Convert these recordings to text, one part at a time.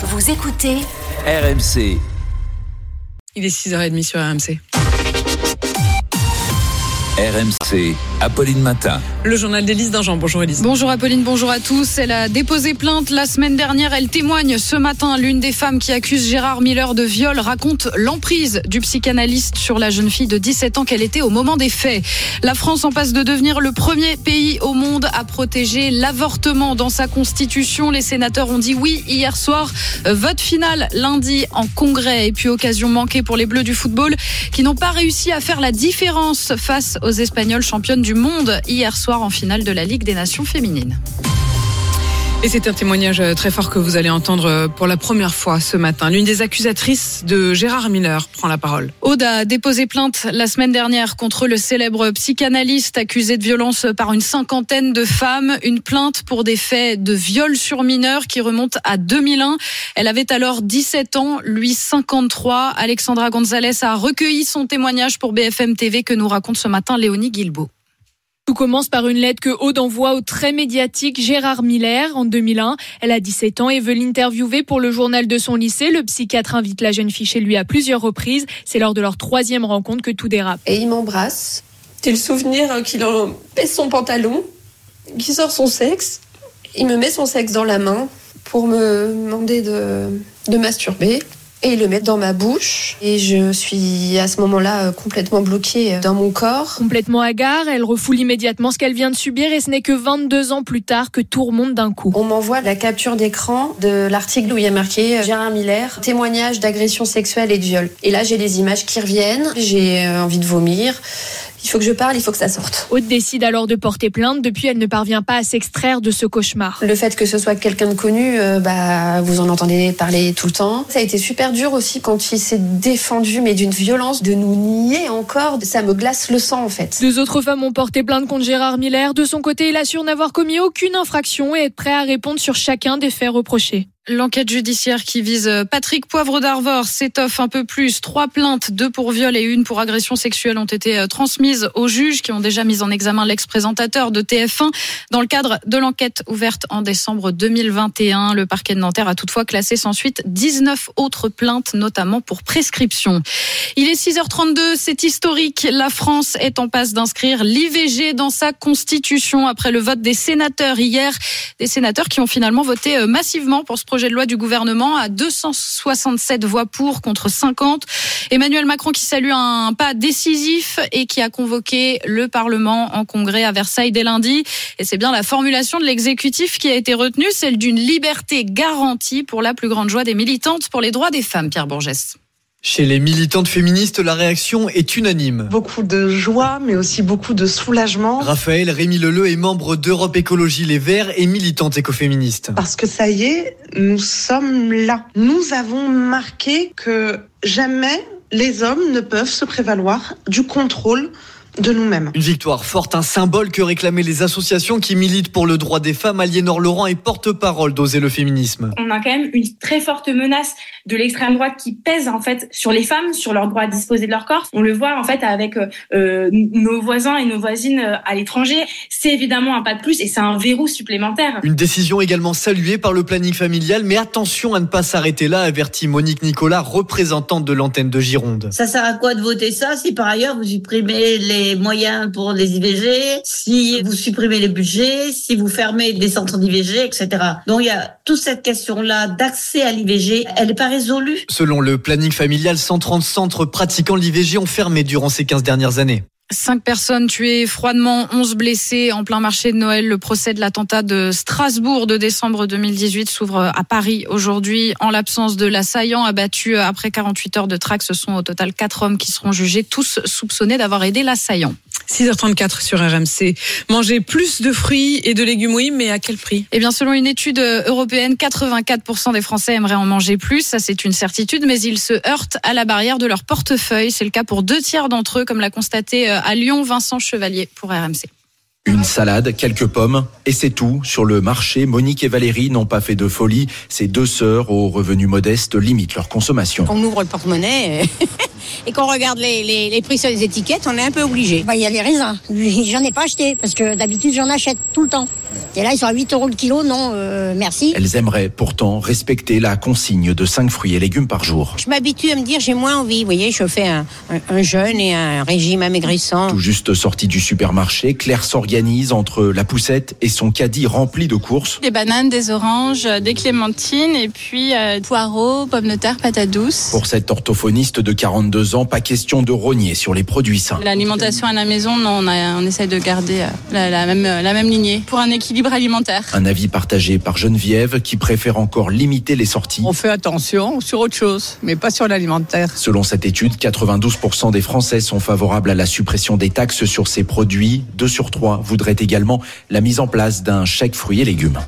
Vous écoutez RMC. Il est 6h30 sur RMC. RMC. Apolline Matin. Le journal d'Élise Dingean. Bonjour Élise. Bonjour Apolline, bonjour à tous. Elle a déposé plainte la semaine dernière. Elle témoigne ce matin. L'une des femmes qui accuse Gérard Miller de viol raconte l'emprise du psychanalyste sur la jeune fille de 17 ans qu'elle était au moment des faits. La France en passe de devenir le premier pays au monde à protéger l'avortement dans sa constitution. Les sénateurs ont dit oui hier soir. Vote final lundi en congrès. Et puis occasion manquée pour les Bleus du football qui n'ont pas réussi à faire la différence face aux Espagnols championnes du monde hier soir en finale de la Ligue des Nations féminines. Et c'est un témoignage très fort que vous allez entendre pour la première fois ce matin. L'une des accusatrices de Gérard Miller prend la parole. Aude a déposé plainte la semaine dernière contre le célèbre psychanalyste accusé de violence par une cinquantaine de femmes. Une plainte pour des faits de viol sur mineurs qui remonte à 2001. Elle avait alors 17 ans, lui 53. Alexandra Gonzalez a recueilli son témoignage pour BFM TV que nous raconte ce matin Léonie Guilbeault. Tout commence par une lettre que Aude envoie au très médiatique Gérard Miller en 2001. Elle a 17 ans et veut l'interviewer pour le journal de son lycée. Le psychiatre invite la jeune fille chez lui à plusieurs reprises. C'est lors de leur troisième rencontre que tout dérape. Et il m'embrasse. J'ai le souvenir qu'il en baisse son pantalon, qu'il sort son sexe. Il me met son sexe dans la main pour me demander de, de masturber et le mettre dans ma bouche. Et je suis à ce moment-là complètement bloquée dans mon corps. Complètement hagard, elle refoule immédiatement ce qu'elle vient de subir et ce n'est que 22 ans plus tard que tout remonte d'un coup. On m'envoie la capture d'écran de l'article où il y a marqué Gérard Miller, témoignage d'agression sexuelle et de viol. Et là, j'ai les images qui reviennent, j'ai envie de vomir. Il faut que je parle, il faut que ça sorte. Aude décide alors de porter plainte. Depuis, elle ne parvient pas à s'extraire de ce cauchemar. Le fait que ce soit quelqu'un de connu, euh, bah, vous en entendez parler tout le temps. Ça a été super dur aussi quand il s'est défendu, mais d'une violence, de nous nier encore. Ça me glace le sang, en fait. Deux autres femmes ont porté plainte contre Gérard Miller. De son côté, il assure n'avoir commis aucune infraction et être prêt à répondre sur chacun des faits reprochés. L'enquête judiciaire qui vise Patrick Poivre d'Arvor s'étoffe un peu plus. Trois plaintes, deux pour viol et une pour agression sexuelle, ont été transmises aux juges qui ont déjà mis en examen l'ex-présentateur de TF1 dans le cadre de l'enquête ouverte en décembre 2021. Le parquet de Nanterre a toutefois classé sans suite 19 autres plaintes, notamment pour prescription. Il est 6h32, c'est historique. La France est en passe d'inscrire l'IVG dans sa constitution après le vote des sénateurs hier. Des sénateurs qui ont finalement voté massivement pour ce projet projet de loi du gouvernement à 267 voix pour contre 50. Emmanuel Macron qui salue un pas décisif et qui a convoqué le Parlement en congrès à Versailles dès lundi. Et c'est bien la formulation de l'exécutif qui a été retenue, celle d'une liberté garantie pour la plus grande joie des militantes pour les droits des femmes, Pierre Bourgès. Chez les militantes féministes, la réaction est unanime. Beaucoup de joie, mais aussi beaucoup de soulagement. Raphaël Rémy Leleu est membre d'Europe Écologie Les Verts et militante écoféministe. Parce que ça y est, nous sommes là. Nous avons marqué que jamais les hommes ne peuvent se prévaloir du contrôle de nous-mêmes. Une victoire forte, un symbole que réclamaient les associations qui militent pour le droit des femmes. Aliénor Laurent est porte-parole d'Oser le féminisme. On a quand même une très forte menace de l'extrême droite qui pèse en fait sur les femmes, sur leur droit à disposer de leur corps. On le voit en fait avec euh, nos voisins et nos voisines à l'étranger. C'est évidemment un pas de plus et c'est un verrou supplémentaire. Une décision également saluée par le planning familial, mais attention à ne pas s'arrêter là, avertit Monique Nicolas, représentante de l'antenne de Gironde. Ça sert à quoi de voter ça si par ailleurs vous supprimez les moyens pour les IVG, si vous supprimez les budgets, si vous fermez des centres d'IVG, etc. Donc il y a toute cette question-là d'accès à l'IVG, elle n'est pas résolue. Selon le planning familial, 130 centres pratiquant l'IVG ont fermé durant ces 15 dernières années. Cinq personnes tuées froidement, 11 blessés en plein marché de Noël. Le procès de l'attentat de Strasbourg de décembre 2018 s'ouvre à Paris aujourd'hui. En l'absence de l'assaillant abattu après 48 heures de traque, ce sont au total quatre hommes qui seront jugés, tous soupçonnés d'avoir aidé l'assaillant. 6h34 sur RMC. Manger plus de fruits et de légumes, oui, mais à quel prix? Eh bien, selon une étude européenne, 84% des Français aimeraient en manger plus. Ça, c'est une certitude, mais ils se heurtent à la barrière de leur portefeuille. C'est le cas pour deux tiers d'entre eux, comme l'a constaté à Lyon Vincent Chevalier pour RMC. Une salade, quelques pommes, et c'est tout. Sur le marché, Monique et Valérie n'ont pas fait de folie. Ces deux sœurs aux revenus modestes limitent leur consommation. On ouvre le porte-monnaie et, et qu'on regarde les, les- les prix sur les étiquettes, on est un peu obligé. Bah, il y a les raisins. J'en ai pas acheté parce que d'habitude j'en achète tout le temps. Et là ils sont à 8 euros le kilo, non, euh, merci. Elles aimeraient pourtant respecter la consigne de 5 fruits et légumes par jour. Je m'habitue à me dire j'ai moins envie. Vous voyez, je fais un, un- un jeûne et un régime amaigrissant. Tout juste sortie du supermarché, Claire s'organise entre la poussette et son caddie rempli de courses. Des bananes, des oranges, euh, des clémentines et puis euh, poireaux, pommes de terre, patates douces. Pour cette orthophoniste de 42 ans, pas question de rogner sur les produits sains. L'alimentation à la maison, non, on, a- on essaie de garder euh, la, la même, la même lignée pour un équilibre alimentaire. Un avis partagé par Geneviève qui préfère encore limiter les sorties. On fait attention sur autre chose, mais pas sur l'alimentaire. Selon cette étude, 92% des Français sont favorables à la suppression des taxes sur ces produits. 2 sur 3 voudraient également la mise en place d'un chèque fruits et légumes.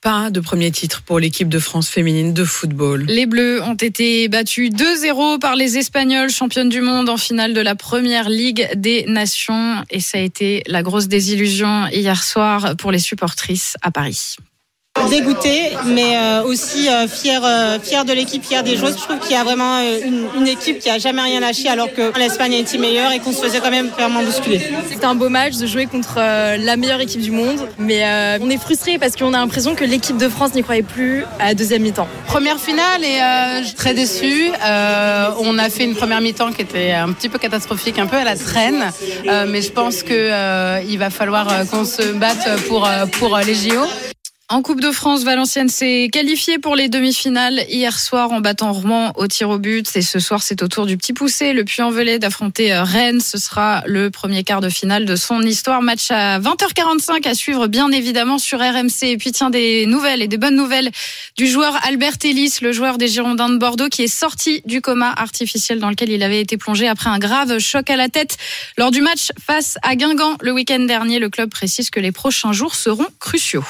Pas de premier titre pour l'équipe de France féminine de football. Les Bleus ont été battus 2-0 par les Espagnols, championnes du monde en finale de la première Ligue des Nations. Et ça a été la grosse désillusion hier soir pour les supportrices à Paris. Dégoûté, mais euh, aussi euh, fier, euh, fier de l'équipe, fier des joueurs. Je trouve qu'il y a vraiment euh, une, une équipe qui a jamais rien lâché, alors que l'Espagne a été meilleure et qu'on se faisait quand même clairement bousculer. C'était un beau match de jouer contre euh, la meilleure équipe du monde, mais euh, on est frustré parce qu'on a l'impression que l'équipe de France n'y croyait plus à la deuxième mi-temps. Première finale et euh, je suis très déçue. Euh, on a fait une première mi-temps qui était un petit peu catastrophique, un peu à la traîne, Euh, mais je pense que euh, il va falloir euh, qu'on se batte pour euh, pour les JO. En Coupe de France, Valenciennes s'est qualifiée pour les demi-finales hier soir en battant Rouen au tir au but. Et ce soir, c'est au tour du petit poussé, le Puy-en-Velay, d'affronter euh, Rennes. Ce sera le premier quart de finale de son histoire. Match à 20h45 à suivre, bien évidemment, sur RMC. Et puis, tiens, des nouvelles et des bonnes nouvelles du joueur Albert Ellis, le joueur des Girondins de Bordeaux, qui est sorti du coma artificiel dans lequel il avait été plongé après un grave choc à la tête lors du match face à Guingamp le week-end dernier. Le club précise que les prochains jours seront cruciaux.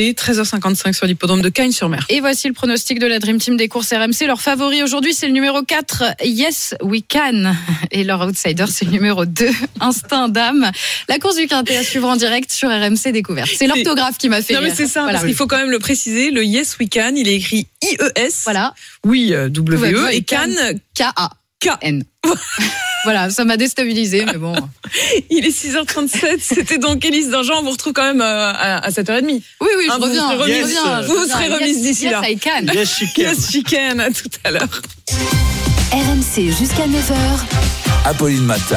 13h55 sur l'hippodrome de Cagnes-sur-Mer. Et voici le pronostic de la Dream Team des courses RMC. Leur favori aujourd'hui, c'est le numéro 4, Yes We Can. Et leur outsider, c'est le numéro 2, Instinct d'âme. La course du Quintet à suivre en direct sur RMC Découverte. C'est l'orthographe qui m'a fait Non mais c'est ça, Voilà. parce qu'il faut quand même le préciser, le Yes We Can, il est écrit I-E-S. Voilà. Oui, euh, W-E, et Can, K-A. K-N. Voilà, ça m'a déstabilisé, mais bon. Il est 6h37, c'était donc Élise Dingean, on vous retrouve quand même euh, à, à 7h30. Oui, oui, je Hein, vous reviens. serez remise, je reviens, vous reviens. serez Yes, remise d'ici yes, là. I can. Yes, she can. Yes, she can, à tout à l'heure. RMC jusqu'à 9h. Apolline Matin.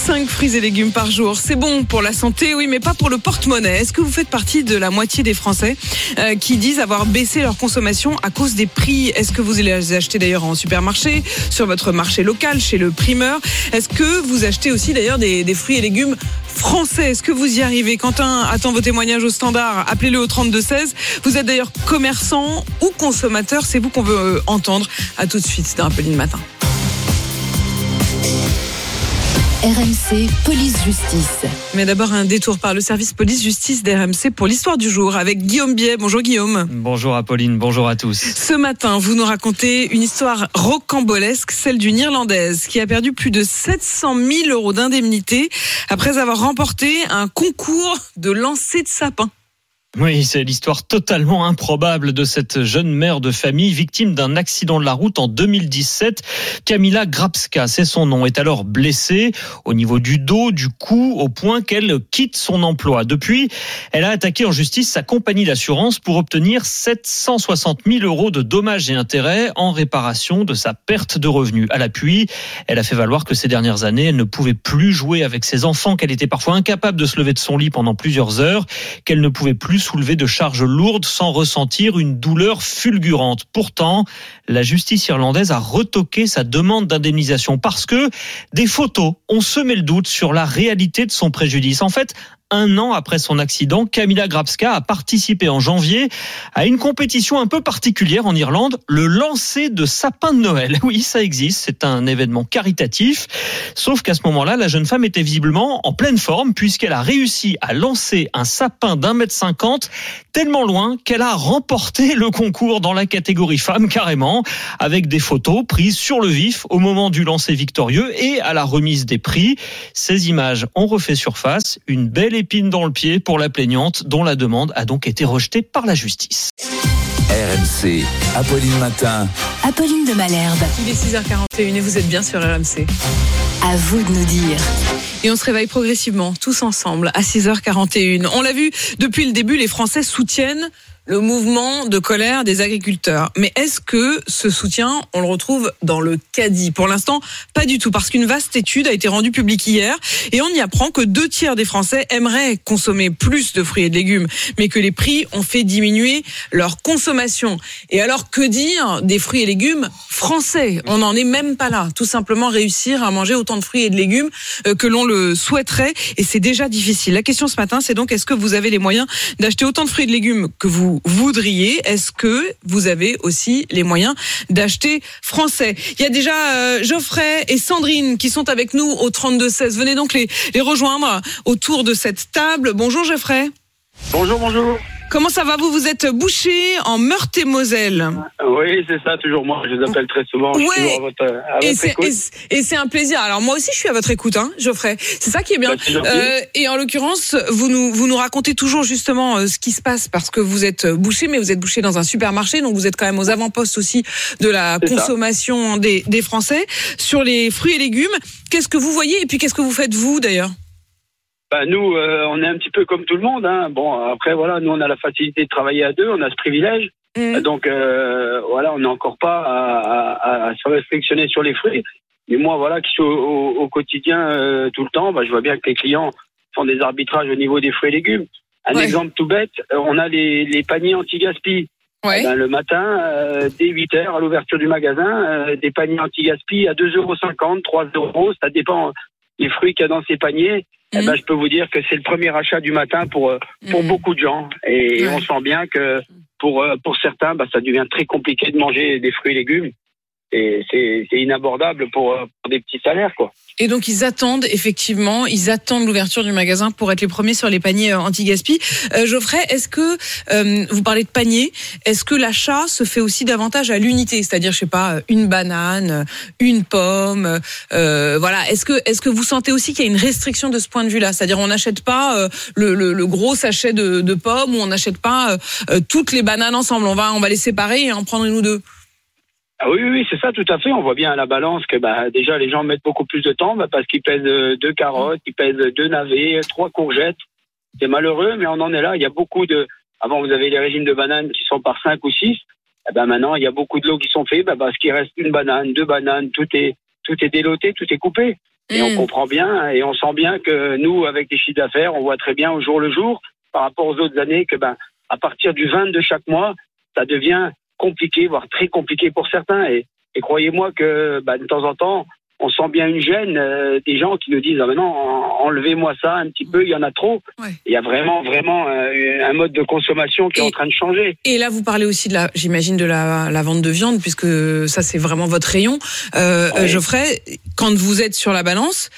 5 fruits et légumes par jour, c'est bon pour la santé, oui, mais pas pour le porte-monnaie. Est-ce que vous faites partie de la moitié des Français euh, qui disent avoir baissé leur consommation à cause des prix? Est-ce que vous les achetez d'ailleurs en supermarché, sur votre marché local, chez le primeur? Est-ce que vous achetez aussi d'ailleurs des, fruits et légumes français? Est-ce que vous y arrivez? Quentin attend vos témoignages au standard. Appelez-le au 3216. Vous êtes d'ailleurs commerçant ou consommateur, c'est vous qu'on veut euh, entendre. À tout de suite dans Apolline Matin. RMC Police Justice. Mais d'abord un détour par le service police-justice d'RMC pour l'histoire du jour avec Guillaume Biet. Bonjour Guillaume. Bonjour Apolline, bonjour à tous. Ce matin, vous nous racontez une histoire rocambolesque, celle d'une Irlandaise qui a perdu plus de 700 000 euros d'indemnité après avoir remporté un concours de lancer de sapin. Oui, c'est l'histoire totalement improbable de cette jeune mère de famille victime d'un accident de la route en 2017. Camila Grabska, c'est son nom, est alors blessée au niveau du dos, du cou, au point qu'elle quitte son emploi. Depuis, elle a attaqué en justice sa compagnie d'assurance pour obtenir 760 000 euros de dommages et intérêts en réparation de sa perte de revenus. À l'appui, elle a fait valoir que ces dernières années, elle ne pouvait plus jouer avec ses enfants, qu'elle était parfois incapable de se lever de son lit pendant plusieurs heures, qu'elle ne pouvait plus soulever de charges lourdes sans ressentir une douleur fulgurante. Pourtant, la justice irlandaise a retoqué sa demande d'indemnisation parce que des photos ont semé le doute sur la réalité de son préjudice. En fait, un an après son accident, Camila Grabska a participé en janvier à une compétition un peu particulière en Irlande, le lancer de sapin de Noël. Oui, ça existe, c'est un événement caritatif. Sauf qu'à ce moment-là, la jeune femme était visiblement en pleine forme puisqu'elle a réussi à lancer un sapin d'un mètre cinquante tellement loin qu'elle a remporté le concours dans la catégorie femme carrément avec des photos prises sur le vif au moment du lancer victorieux et à la remise des prix. Ces images ont refait surface. Une belle épine dans le pied pour la plaignante dont la demande a donc été rejetée par la justice. RMC, Apolline Matin. Apolline de Malherbe. Il est 6h41 et vous êtes bien sur RMC. À vous de nous dire. Et on se réveille progressivement, tous ensemble, à 6h41. On l'a vu, depuis le début, les Français soutiennent le mouvement de colère des agriculteurs. Mais est-ce que ce soutien, on le retrouve dans le caddie? Pour l'instant, pas du tout, parce qu'une vaste étude a été rendue publique hier et on y apprend que deux tiers des Français aimeraient consommer plus de fruits et de légumes, mais que les prix ont fait diminuer leur consommation. Et alors, que dire des fruits et légumes français? On n'en est même pas là. Tout simplement réussir à manger autant de fruits et de légumes euh, que l'on le souhaiterait, et c'est déjà difficile. La question ce matin, c'est donc est-ce que vous avez les moyens d'acheter autant de fruits et de légumes que vous voudriez. Est-ce que vous avez aussi les moyens d'acheter français? Il y a déjà euh, Geoffrey et Sandrine qui sont avec nous au 32-16. Venez donc les, les rejoindre autour de cette table. Bonjour Geoffrey. Bonjour, bonjour. Comment ça va Vous vous êtes bouché en Meurthe-et-Moselle. Oui, c'est ça, toujours moi. Je vous appelle très souvent. Je suis toujours à votre, à et votre c'est, et un plaisir. Alors moi aussi, je suis à votre écoute, hein, Geoffrey. C'est ça qui est bien. Bah. Euh, et en l'occurrence, vous nous vous nous racontez toujours justement euh, ce qui se passe parce que vous êtes euh, bouché, mais vous êtes bouché dans un supermarché, donc vous êtes quand même aux avant-postes aussi de la consommation des, des Français sur les fruits et légumes. Qu'est-ce que vous voyez et puis qu'est-ce que vous faites vous d'ailleurs? Bah, nous, euh, on est un petit peu comme tout le monde. Hein. Bon, après, voilà, nous, on a la facilité de travailler à deux, on a ce privilège. Mmh. Donc, euh, voilà, on n'est encore pas à, à- à se restrictionner sur les fruits. Mais moi, voilà, qui suis au, au- au quotidien euh, tout le temps, bah, je vois bien que les clients font des arbitrages au niveau des fruits et légumes. Un Ouais. exemple tout bête, euh, on a les, les paniers anti-gaspi. Ouais. Eh ben, le matin, euh, dès 8 heures, à l'ouverture du magasin, euh, des paniers anti-gaspi à 2,50 euros, 3 euros, ça dépend des fruits qu'il y a dans ces paniers. Eh ben, je peux vous dire que c'est le premier achat du matin pour, euh, pour beaucoup de gens. Et on sent bien que pour, euh, pour certains, bah, ça devient très compliqué de manger des fruits et légumes. Et c'est c'est inabordable pour, euh, pour des petits salaires, quoi. Et donc ils attendent effectivement, ils attendent l'ouverture du magasin pour être les premiers sur les paniers euh, anti-gaspi. Euh, Geoffrey, est-ce que euh, vous parlez de panier Est-ce que l'achat se fait aussi davantage à l'unité, c'est-à-dire je sais pas euh, une banane, une pomme, euh, voilà. Est-ce que est-ce que vous sentez aussi qu'il y a une restriction de ce point de vue-là? C'est-à-dire on n'achète pas euh, le, le, le gros sachet de, de pommes ou on n'achète pas euh, euh, toutes les bananes ensemble. On va on va les séparer et en prendre une ou deux. Ah oui, oui, oui, c'est ça, tout à fait. On voit bien à la balance que bah, déjà les gens mettent beaucoup plus de temps bah, parce qu'ils pèsent euh, deux carottes, ils pèsent deux navets, trois courgettes. C'est malheureux, mais on en est là. Il y a beaucoup de. Avant, vous avez les régimes de bananes qui sont par cinq ou six. Eh ben maintenant, il y a beaucoup de lots qui sont faits bah, parce qu'il reste une banane, deux bananes, tout est tout est déloté, tout est coupé. Et on comprend bien et on sent bien que nous, avec les chiffres d'affaires, on voit très bien au jour le jour par rapport aux autres années que ben à partir du 20 de chaque mois, ça devient compliqué, voire très compliqué pour certains. Et, et croyez-moi que bah, de temps en temps, on sent bien une gêne euh, des gens qui nous disent ah ben non, en- enlevez-moi ça un petit peu, il y en a trop. Il y a vraiment vraiment euh, un mode de consommation qui est en train de changer. Et là, vous parlez aussi de la, j'imagine, de la, la vente de viande, puisque ça, c'est vraiment votre rayon. Euh, Geoffrey, quand vous êtes sur la balance,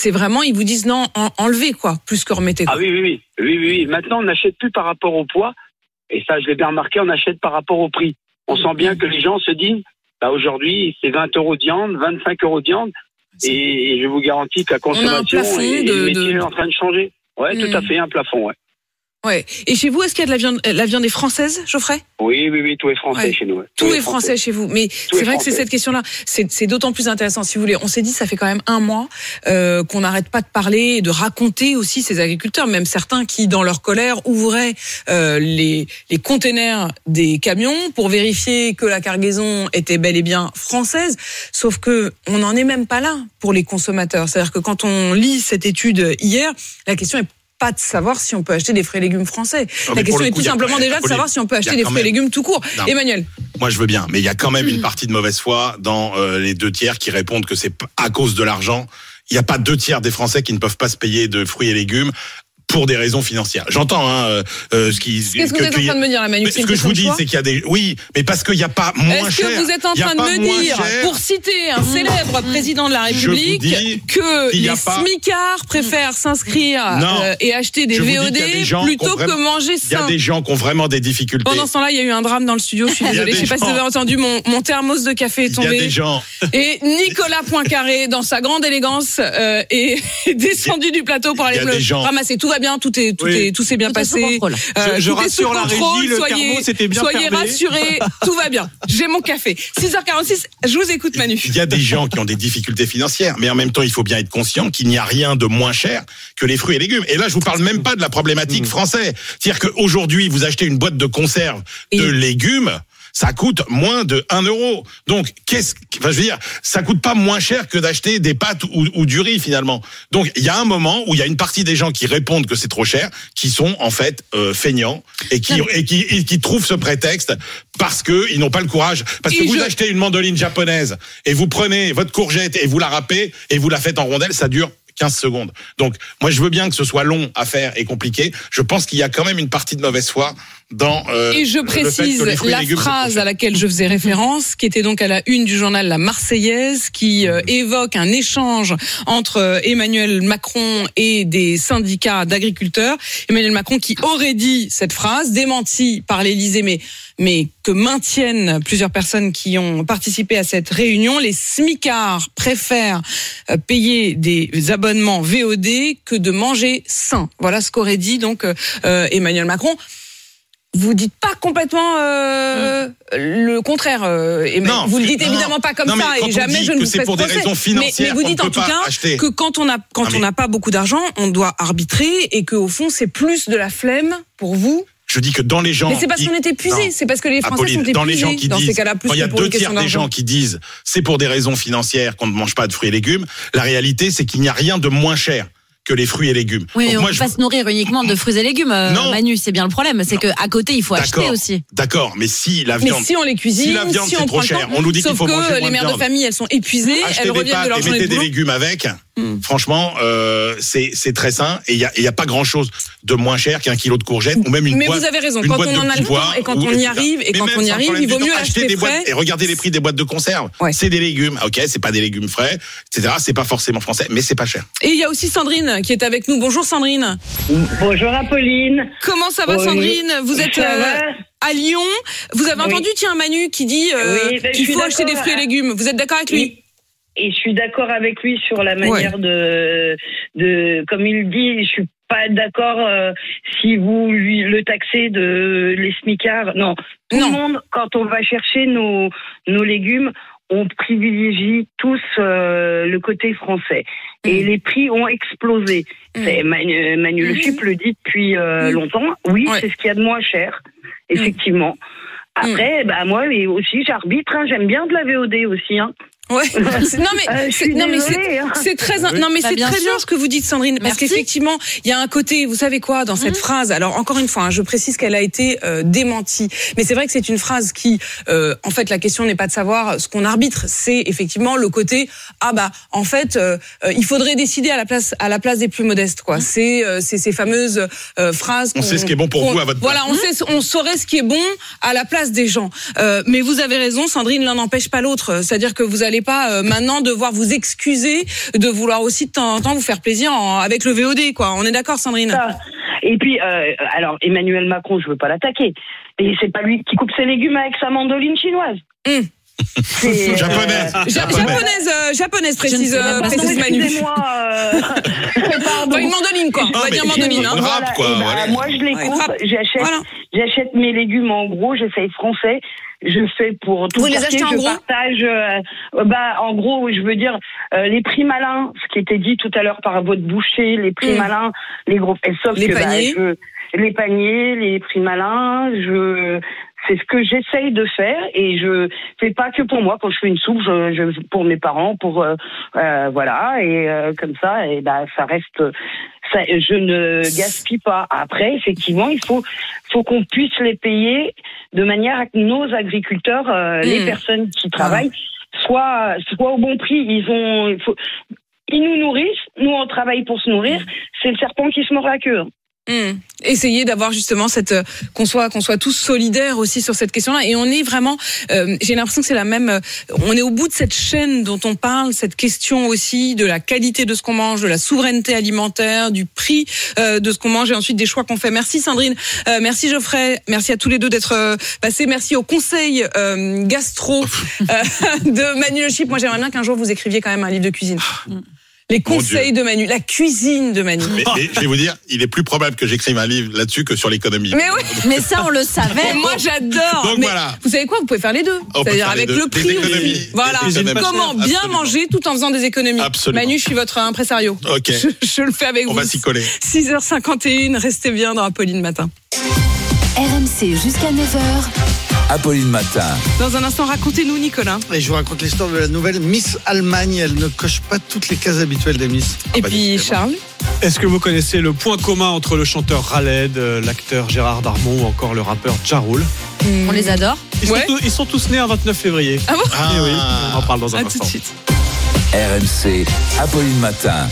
c'est vraiment, ils vous disent non, en- enlevez quoi, plus que remettez. Quoi. Ah oui, oui, oui, oui, oui, oui. Maintenant, on n'achète plus par rapport au poids. Et ça, je l'ai bien remarqué, on achète par rapport au prix. On sent bien que les gens se disent, bah, aujourd'hui, c'est 20 euros de viande, 25 euros de viande. Et, je vous garantis que la consommation et, le métier de- est en train de changer. Ouais, tout à fait, un plafond, ouais. Ouais. Et chez vous, est-ce qu'il y a de la viande, la viande est française, Geoffrey? Oui, oui, oui, tout est français Ouais. chez nous. ouais. Tout est français chez vous, mais est c'est vrai que c'est cette question-là. C'est c'est d'autant plus intéressant, si vous voulez. On s'est dit, ça fait quand même un mois euh, qu'on n'arrête pas de parler et de raconter aussi ces agriculteurs, même certains qui, dans leur colère, ouvraient euh, les, les containers des camions pour vérifier que la cargaison était bel et bien française. Sauf que on n'en est même pas là pour les consommateurs. C'est-à-dire que quand on lit cette étude hier, la question est pas de savoir si on peut acheter des fruits et légumes français. Non, la question est tout a- simplement déjà de savoir si on peut acheter des fruits et légumes tout court. Non. Emmanuel. Moi, je veux bien, mais il y a quand même une partie de mauvaise foi dans euh, les deux tiers qui répondent que c'est à cause de l'argent. Il n'y a pas deux tiers des Français qui ne peuvent pas se payer de fruits et légumes pour des raisons financières. J'entends hein, euh, euh, ce qui. Qu'est-ce que vous êtes en train de me dire, là, Manu Ce que je vous dis, c'est qu'il y a des. Oui, mais parce qu'il n'y a pas moins Est-ce cher. que vous êtes en train de me dire, pour citer un célèbre président de la République, que les smicards préfèrent s'inscrire euh, et acheter des VOD plutôt que manger Il y a des gens qui ont vraiment des difficultés. Pendant ce temps-là, il y a eu un drame dans le studio. Je suis désolée. Je sais pas si vous avez entendu mon, mon thermos de café est Il y a tombé. des gens. Et Nicolas Poincaré, dans sa grande élégance, euh, est descendu du plateau pour aller ramasser. Tout bien, tout est, tout Oui. est, tout s'est bien Tout est sous passé. contrôle. Je- je tout est sous rassure la régie, le soyez, s'était bien soyez fermé. rassurés, tout va bien. J'ai mon café. 6h46, je vous écoute Manu. Il y a des gens qui ont des difficultés financières, mais en même temps, il faut bien être conscient qu'il n'y a rien de moins cher que les fruits et légumes. Et là, je vous parle même pas de la problématique française. C'est-à-dire qu'aujourd'hui, vous achetez une boîte de conserve de légumes. Ça coûte moins de 1 euro. Donc, qu'est-ce, enfin, je veux dire, ça coûte pas moins cher que d'acheter des pâtes ou, ou du riz finalement. Donc, il y a un moment où il y a une partie des gens qui répondent que c'est trop cher, qui sont en fait euh, feignants et qui, et qui et qui trouvent ce prétexte parce que ils n'ont pas le courage. Parce que Et vous je- achetez une mandoline japonaise et vous prenez votre courgette et vous la râpez et vous la faites en rondelles, ça dure 15 secondes. Donc, moi, je veux bien que ce soit long à faire et compliqué. Je pense qu'il y a quand même une partie de mauvaise foi dans. euh, Et je le fait précise que les la légumes phrase à laquelle je faisais référence, qui était donc à la une du journal La Marseillaise, qui euh, évoque un échange entre euh, Emmanuel Macron et des syndicats d'agriculteurs. Emmanuel Macron qui aurait dit cette phrase, démentie par l'Élysée, mais mais que maintiennent plusieurs personnes qui ont participé à cette réunion. Les smicards préfèrent payer des abonnements VOD que de manger sain. Voilà ce qu'aurait dit donc euh, Emmanuel Macron. Vous dites pas complètement euh, le contraire. euh, et Non, vous le dites non, évidemment pas comme non, mais ça et jamais je ne vous c'est fais pour des raisons Mais- financières mais, vous qu'on dites en tout cas acheter. que quand on a quand mais- on n'a pas beaucoup d'argent, on doit arbitrer et que au fond c'est plus de la flemme pour vous. Je dis que dans les gens. Mais c'est parce qu'on est épuisé, c'est parce que les Français Apolline, sont dans les épuisés gens qui dans disent, ces cas-là plus quand il y a deux tiers des gens qui disent c'est pour des raisons financières qu'on ne mange pas de fruits et légumes, la réalité c'est qu'il n'y a rien de moins cher que les fruits et légumes. Oui, Donc mais on moi, peut je- pas se nourrir uniquement de fruits et légumes, euh, Non. Manu, c'est bien le problème. C'est qu'à côté, il faut acheter D'accord, aussi. D'accord, mais si la Mais viande, si on les cuisine, si la viande si c'est on trop cher, on nous dit qu'il sauf faut que manger les moins de mères de famille, elles sont épuisées, elles des reviennent de leur et journée de mettez des boulot. légumes avec. Franchement, euh, c'est c'est très sain et il y a, y a pas grand chose de moins cher qu'un kilo de courgettes ou même une Mais boîte. vous avez raison, quand on en a le temps et quand on y arrive, et quand on y arrive, il vaut mieux temps, acheter des boîtes et regardez les prix des boîtes de conserve. C'est des légumes, ok, c'est pas des légumes frais, etc. C'est pas forcément français, mais c'est pas cher. Et il y a aussi Sandrine qui est avec nous. Bonjour Sandrine. Bonjour Apolline. Comment ça va Oui. Sandrine? Vous êtes euh, à Lyon? Vous avez Oui. entendu tiens Manu qui dit euh, Oui, ben, qu'il faut acheter des fruits et légumes. Vous êtes d'accord avec lui? Oui. Et je suis d'accord avec lui sur la manière de, de, comme il dit, je suis pas d'accord euh, si vous lui le taxez de les smicards. Non, tout le monde, quand on va chercher nos, nos légumes, on privilégie tous euh, le côté français. Et les prix ont explosé. C'est Manu, Manu Le Chip le dit depuis euh, longtemps. Oui, c'est ce qu'il y a de moins cher, effectivement. Après, bah moi aussi j'arbitre. hein. J'aime bien de la VOD aussi. Hein. Ouais. C'est- Non mais, Euh, c'est- non mais c'est hein. c'est très Oui. non mais Bah, c'est très sûr. bien ce que vous dites Sandrine parce qu'effectivement il y a un côté vous savez quoi dans cette phrase alors encore une fois hein, je précise qu'elle a été euh, démentie mais c'est vrai que c'est une phrase qui euh, en fait la question n'est pas de savoir ce qu'on arbitre c'est effectivement le côté ah bah en fait euh, euh, il faudrait décider à la place à la place des plus modestes quoi c'est euh, c'est ces fameuses euh, phrases On qu'on- sait ce qui est bon pour vous à votre voilà place. on sait on saurait ce qui est bon à la place des gens Euh, mais vous avez raison Sandrine l'un n'empêche pas l'autre c'est-à-dire que vous n'allez pas euh, maintenant devoir vous excuser de vouloir aussi de temps en temps vous faire plaisir en- avec le VOD quoi on est d'accord Sandrine? Et puis, euh, alors Emmanuel Macron, je veux pas l'attaquer, et c'est pas lui qui coupe ses légumes avec sa mandoline chinoise. C'est, euh, Japonaise. Ja- japonaise euh, japonaise précise euh, précise Manu excusez-moi, euh, pardon. Enfin, une mandoline quoi on va dire mandoline hein. une quoi, bah, voilà. Moi, je les Ouais, une coupe, j'achète, Voilà. j'achète mes légumes en gros, j'essaye français. Je fais pour tout Vous le les quartier, achetez en je gros partage. euh, bah, en gros, je veux dire euh, les prix malins, ce qui était dit tout à l'heure par votre boucher, les prix Mm. malins, les gros. Et sauf Les que bah, paniers. je- les paniers, les prix malins, je c'est ce que j'essaye de faire et je fais pas que pour moi. Quand je fais une soupe je, je pour mes parents pour euh, euh, voilà. Et euh, comme ça et bah ça reste ça, je ne gaspille pas. Après effectivement il faut faut qu'on puisse les payer de manière à que nos agriculteurs euh, les Mm. personnes qui travaillent soient soient au bon prix. Ils ont il faut ils nous nourrissent nous on travaille pour se nourrir. C'est le serpent qui se mord la queue Hmm. Essayer d'avoir justement cette euh, qu'on soit qu'on soit tous solidaires aussi sur cette question-là. Et on est vraiment euh, j'ai l'impression que c'est la même euh, on est au bout de cette chaîne dont on parle cette question aussi de la qualité de ce qu'on mange de la souveraineté alimentaire du prix de ce qu'on mange et ensuite des choix qu'on fait. Merci Sandrine. Merci Geoffrey. Merci à tous les deux d'être passés. Merci au conseil gastro de Manu Le Chip. Moi j'aimerais bien qu'un jour vous écriviez quand même un livre de cuisine Les conseils de Manu, la cuisine de Manu. Mais, mais je vais vous dire, il est plus probable que j'écrive un livre là-dessus que sur l'économie. Mais oui. Mais ça, on le savait. Moi, j'adore. Donc Mais voilà. Vous savez quoi? Vous pouvez faire les deux. On C'est-à-dire avec deux. le Des prix économies. Voilà. Des économies. Comment bien Absolument. manger tout en faisant des économies? Absolument. Manu, je suis votre impresario. Ok. Je, je le fais avec On vous. va s'y coller. 6h51, restez bien dans Apolline Matin. RMC jusqu'à 9h. Apolline Matin. Dans un instant, racontez-nous, Nicolas. Et je vous raconte l'histoire de la nouvelle Miss Allemagne. Elle ne coche pas toutes les cases habituelles des Miss. Et puis, Charles Est-ce que vous connaissez le point commun entre le chanteur Raled, euh, l'acteur Gérard Darmon ou encore le rappeur Ja Rule On les adore. ils, sont tous, ils sont tous nés un 29 février. Ah bon Eh oui, on en parle dans un À tout instant. de suite. RMC, Apolline Matin.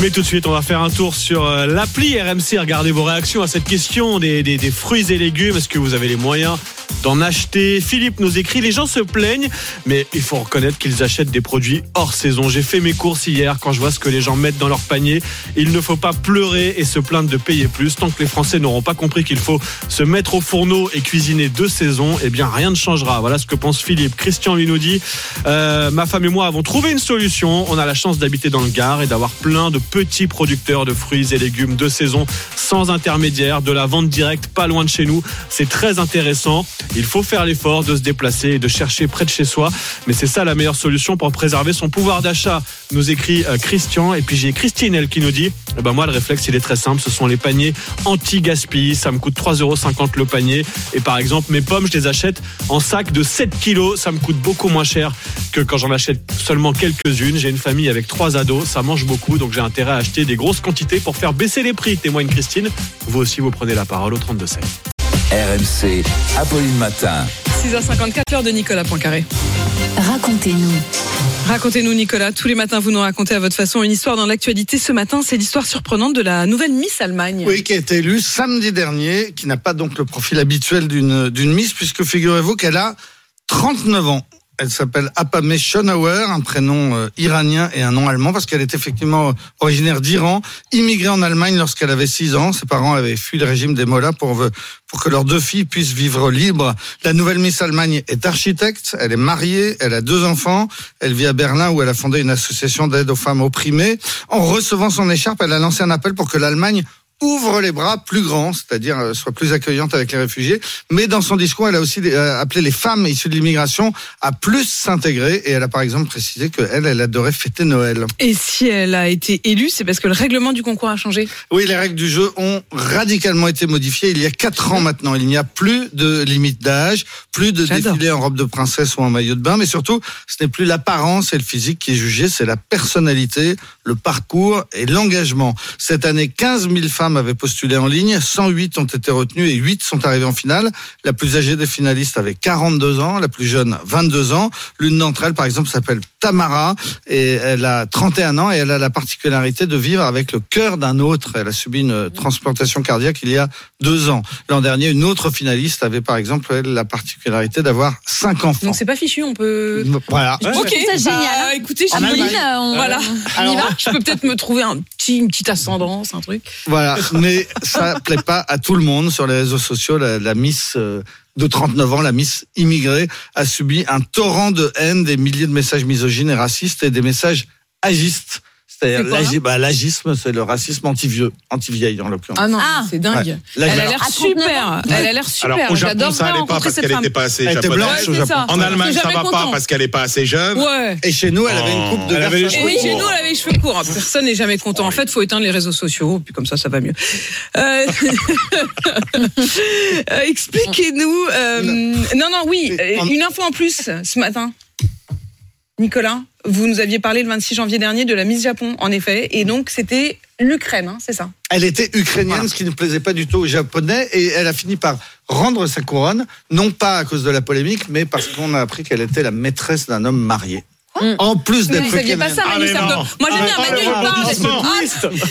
Mais tout de suite, on va faire un tour sur euh, l'appli RMC. Regardez vos réactions à cette question des, des- des fruits et légumes. Est-ce que vous avez les moyens d'en acheter Philippe nous écrit Les gens se plaignent, mais il faut reconnaître qu'ils achètent des produits hors saison. J'ai fait mes courses hier. Quand je vois ce que les gens mettent dans leur panier, il ne faut pas pleurer et se plaindre de payer plus. Tant que les Français n'auront pas compris qu'il faut se mettre au fourneau et cuisiner deux saisons, eh bien rien ne changera. Voilà ce que pense Philippe. Christian lui nous dit euh, Ma femme et moi avons trouvé une solution. On a la chance d'habiter dans le Gard et d'avoir plein de petits producteurs de fruits et légumes de saison sans intermédiaire, de la vente directe pas loin de chez nous. C'est très intéressant. Il faut faire l'effort de se déplacer et de chercher près de chez soi. Mais c'est ça la meilleure solution pour préserver son pouvoir d'achat, nous écrit euh, Christian. Et puis j'ai Christine, elle, qui nous dit eh ben moi, le réflexe, il est très simple. Ce sont les paniers anti-gaspi. Ça me coûte 3,50 euros le panier. Et par exemple, mes pommes, je les achète en sac de 7 kilos. Ça me coûte beaucoup moins cher que quand j'en achète seulement quelques-unes. J'ai une famille avec trois ados. Ça mange beaucoup. Donc j'ai intérêt à acheter des grosses quantités pour faire baisser les prix, témoigne Christine. Vous aussi, vous prenez la parole au 32 16. RMC, Apolline Matin. 6h54, l'heure de Nicolas Poincaré. Racontez-nous. Racontez-nous, Nicolas. Tous les matins, vous nous racontez à votre façon une histoire dans l'actualité. Ce matin, c'est l'histoire surprenante de la nouvelle Miss Allemagne. Oui, qui a été élue samedi dernier, qui n'a pas donc le profil habituel d'une d'une Miss, puisque figurez-vous qu'elle a 39 ans. Elle s'appelle Apameh Schonauer, un prénom euh, iranien et un nom allemand, parce qu'elle est effectivement euh, originaire d'Iran, immigrée en Allemagne lorsqu'elle avait 6 ans. Ses parents avaient fui le régime des Mollahs pour, euh, pour que leurs deux filles puissent vivre libres. La nouvelle Miss Allemagne est architecte, elle est mariée, elle a deux enfants, elle vit à Berlin où elle a fondé une association d'aide aux femmes opprimées. En recevant son écharpe, elle a lancé un appel pour que l'Allemagne ouvre les bras plus grands, c'est-à-dire euh, soit plus accueillante avec les réfugiés. Mais dans son discours, elle a aussi euh, appelé les femmes issues de l'immigration à plus s'intégrer. Et elle a par exemple précisé qu'elle, elle adorait fêter Noël. Et si elle a été élue, c'est parce que le règlement du concours a changé. Oui, les règles du jeu ont radicalement été modifiées il y a quatre ans maintenant. Il n'y a plus de limite d'âge, plus de défilé en robe de princesse ou en maillot de bain, mais surtout, ce n'est plus l'apparence et le physique qui est jugé, c'est la personnalité, le parcours et l'engagement. Cette année, 15 000 femmes avaient postulé en ligne, 108 ont été retenues et 8 sont arrivées en finale. La plus âgée des finalistes avait 42 ans, la plus jeune 22 ans. L'une d'entre elles, par exemple, s'appelle Tamara et elle a 31 ans et elle a la particularité de vivre avec le cœur d'un autre. Elle a subi une transplantation cardiaque il y a deux ans. L'an dernier, une autre finaliste avait par exemple elle, la particularité d'avoir cinq enfants. Donc c'est pas fichu, on peut. Voilà. Ok, C'est génial. bah, écoutez, En Apolline, Allemagne. euh, on- voilà. On y va je peux peut-être me trouver un petit, une petite ascendance, un truc. Voilà, mais ça plaît pas à tout le monde sur les réseaux sociaux. La, Miss euh, de 39 ans, la Miss immigrée, a subi un torrent de haine, des milliers de messages misogynes et racistes et des messages agistes. C'est bah, l'agisme, c'est le racisme anti-vieux, anti-vieille en l'occurrence. Ah non, c'est dingue. Ouais. Elle a l'air À 39 super. Elle a l'air super. Alors au Japon, ça allait pas parce qu'elle n'était pas assez Elle était japonaise. blanche Ouais, ça. En Allemagne, ça va jamais pas parce qu'elle n'est pas assez jeune. Ouais. Et chez nous, elle avait une coupe de Elle avait les garçon. Et oui, chez nous, elle avait les cheveux courts. Personne n'est jamais content. En fait, faut éteindre les réseaux sociaux, puis comme ça, ça va mieux. Euh, euh, Expliquez-nous. euh, Non, non, oui, une info en plus ce matin. Nicolas, vous nous aviez parlé le 26 janvier dernier de la Miss Japon, en effet, et donc c'était l'Ukraine, hein, c'est ça Elle était ukrainienne, ce qui ne plaisait pas du tout aux Japonais, et elle a fini par rendre sa couronne, non pas à cause de la polémique, mais parce qu'on a appris qu'elle était la maîtresse d'un homme marié. En plus Vous d'être ne saviez pas ça, Ah, Manu non. Moi, j'aime bien, Ah, Manu, il ah, parle.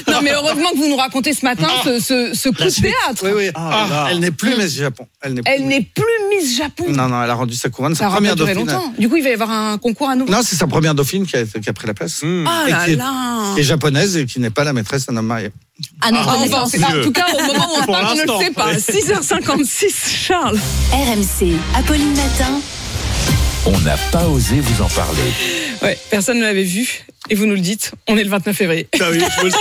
Ah, non, mais heureusement que vous nous racontez ce matin ce, ce, ce coup de théâtre. Oui, oui. Ah, elle n'est plus Miss Japon. Elle n'est plus. Plus Miss Japon. Non, non, elle a rendu sa couronne, Ça sa aura première dauphine. longtemps. Du coup, il va y avoir un concours à nouveau. Non, c'est sa première dauphine qui a, qui a pris la place. Ah Et là qui est- là. qui est japonaise et qui n'est pas la maîtresse d'un homme marié. Ah, enfin, connaissance. c'est- en tout cas, au moment où on parle, on ne le sait pas. ouais. 6h56, Charles. RMC, Apolline Matin. On n'a pas osé vous en parler. Ouais, personne ne l'avait vu. Et vous nous le dites, on est le 29 février. Ah oui, je vous.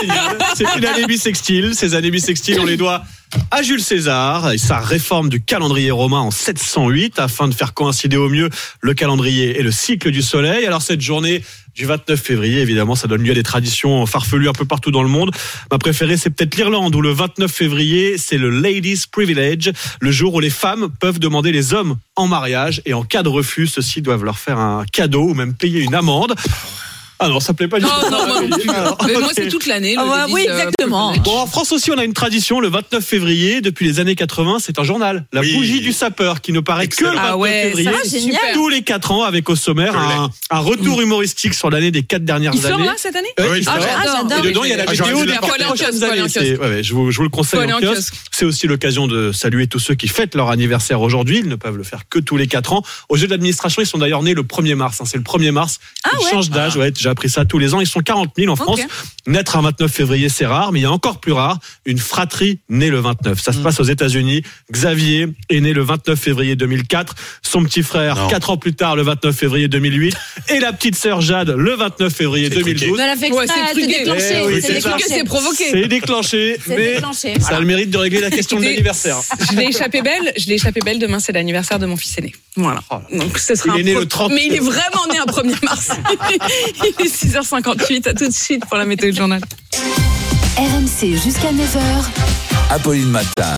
C'est une année bissextile. Ces années bissextiles, on les doit à Jules César et sa réforme du calendrier romain en 708 afin de faire coïncider au mieux le calendrier et le cycle du soleil. Alors cette journée du 29 février, évidemment, ça donne lieu à des traditions farfelues un peu partout dans le monde. Ma préférée, c'est peut-être l'Irlande où le 29 février, c'est le Ladies Privilege, le jour où les femmes peuvent demander les hommes en mariage et en cas de refus, ceux-ci doivent leur faire un cadeau ou même payer une amende. Ah non, ça plaît pas du Non, tout. non, moi non plus. Alors, Mais moi, ok. c'est toute l'année. Ah ouais, Ladies, oui, exactement. Bon, en France aussi, on a une tradition. Le 29 février, depuis les années 80, c'est un journal. La Oui. bougie du sapeur, qui ne paraît Excellent. que le 29 Ah ouais, février. ça, c'est génial. Tous les 4 ans, avec au sommaire un, un retour humoristique sur l'année des 4 dernières Il sort années. là cette année Ouais, Oui. Ah, j'adore. Et dedans, il y a la Ah, vidéo des années. Je, vous, le conseille en kiosque. C'est aussi l'occasion de saluer tous ceux qui fêtent leur anniversaire aujourd'hui. Ils ne peuvent le faire que tous les 4 ans. Au jeu de l'administration, ils sont d'ailleurs nés le 1er mars. hein. C'est le 1er mars. Ah ils changent d'âge. Ouais, j'ai appris ça tous les ans. Ils sont 40 000 en France. Naître un 29 février, c'est rare, mais il y a encore plus rare, une fratrie née le 29. Ça se passe aux États-Unis. Xavier est né le 29 février 2004. Son petit frère, Non. 4 ans plus tard, le 29 février 2008. Et la petite sœur Jade, le 29 février C'est 2012. Mais elle a fait Ouais, exprès, c'est déclenché. Eh oui, c'est c'est C'est déclenché. que c'est provoqué. C'est déclenché, C'est mais déclenché. ça a le mérite de régler la question de l'anniversaire. Je l'ai échappé belle. Je l'ai échappé belle. Demain, c'est l'anniversaire de mon fils aîné. Voilà. Donc, ce sera Il un est né pro- le 30. Mais il est vraiment né un 1er mars. il est 6h58. À tout de suite pour la météo journal. RMC jusqu'à 9h. Apolline Matin.